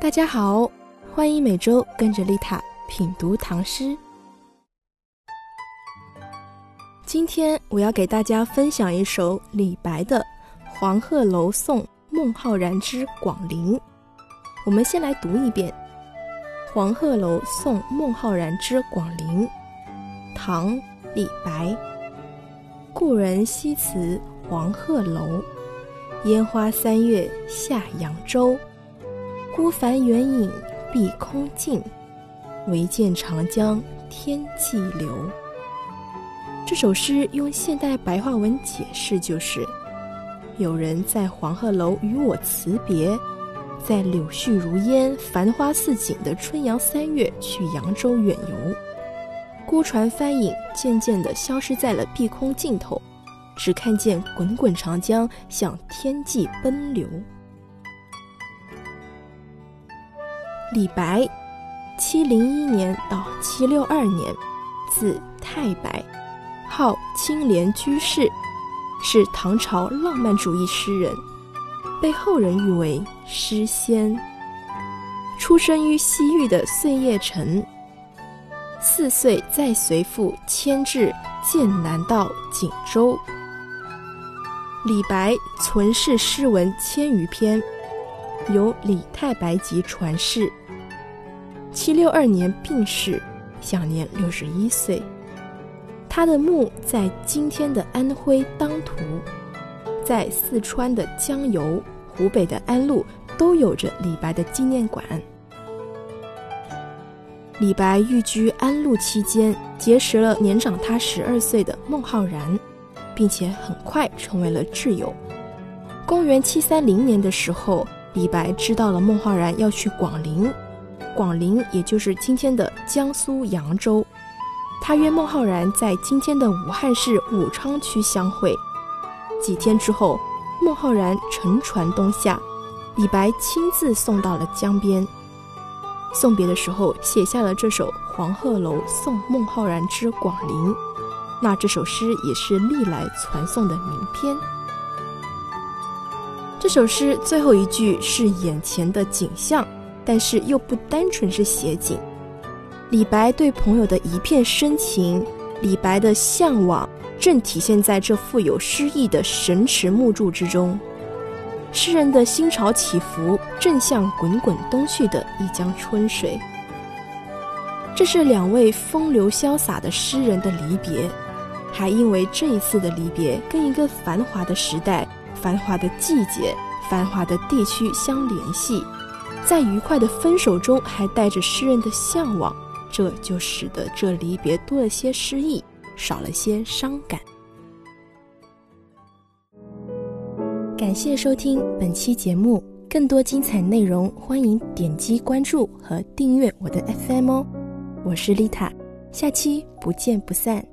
大家好，欢迎每周跟着丽塔品读唐诗。今天我要给大家分享一首李白的《黄鹤楼送孟浩然之广陵》。我们先来读一遍《黄鹤楼送孟浩然之广陵》，唐·李白。故人西辞黄鹤楼，烟花三月下扬州。孤帆远影碧空尽，唯见长江天际流。这首诗用现代白话文解释就是：有人在黄鹤楼与我辞别，在柳絮如烟、繁花似锦的春阳三月去扬州远游。孤船帆影渐渐地消失在了碧空尽头，只看见滚滚长江向天际奔流。李白，七零一年到七六二年，字太白，号青莲居士，是唐朝浪漫主义诗人，被后人誉为诗仙。出生于西域的碎叶城。四岁再随父迁至剑南道锦州。李白存世诗文千余篇，由李太白集传世。七六二年病逝，享年六十一岁。他的墓在今天的安徽当涂，在四川的江油、湖北的安陆都有着李白的纪念馆。李白寓居安陆期间，结识了年长他十二岁的孟浩然，并且很快成为了挚友。公元七三零年的时候，李白知道了孟浩然要去广陵，广陵也就是今天的江苏扬州。他约孟浩然在今天的武汉市武昌区相会。几天之后，孟浩然乘船东下，李白亲自送到了江边。送别的时候，写下了这首《黄鹤楼送孟浩然之广陵》，那这首诗也是历来传颂的名篇。这首诗最后一句是眼前的景象，但是又不单纯是写景。李白对朋友的一片深情，李白的向往，正体现在这富有诗意的神池木柱之中。诗人的心潮起伏，正像滚滚东去的一江春水。这是两位风流潇洒的诗人的离别，还因为这一次的离别跟一个繁华的时代、繁华的季节、繁华的地区相联系，在愉快的分手中还带着诗人的向往，这就使得这离别多了些诗意，少了些伤感。感谢收听本期节目，更多精彩内容，欢迎点击关注和订阅我的 FM 哦。我是丽塔，下期不见不散。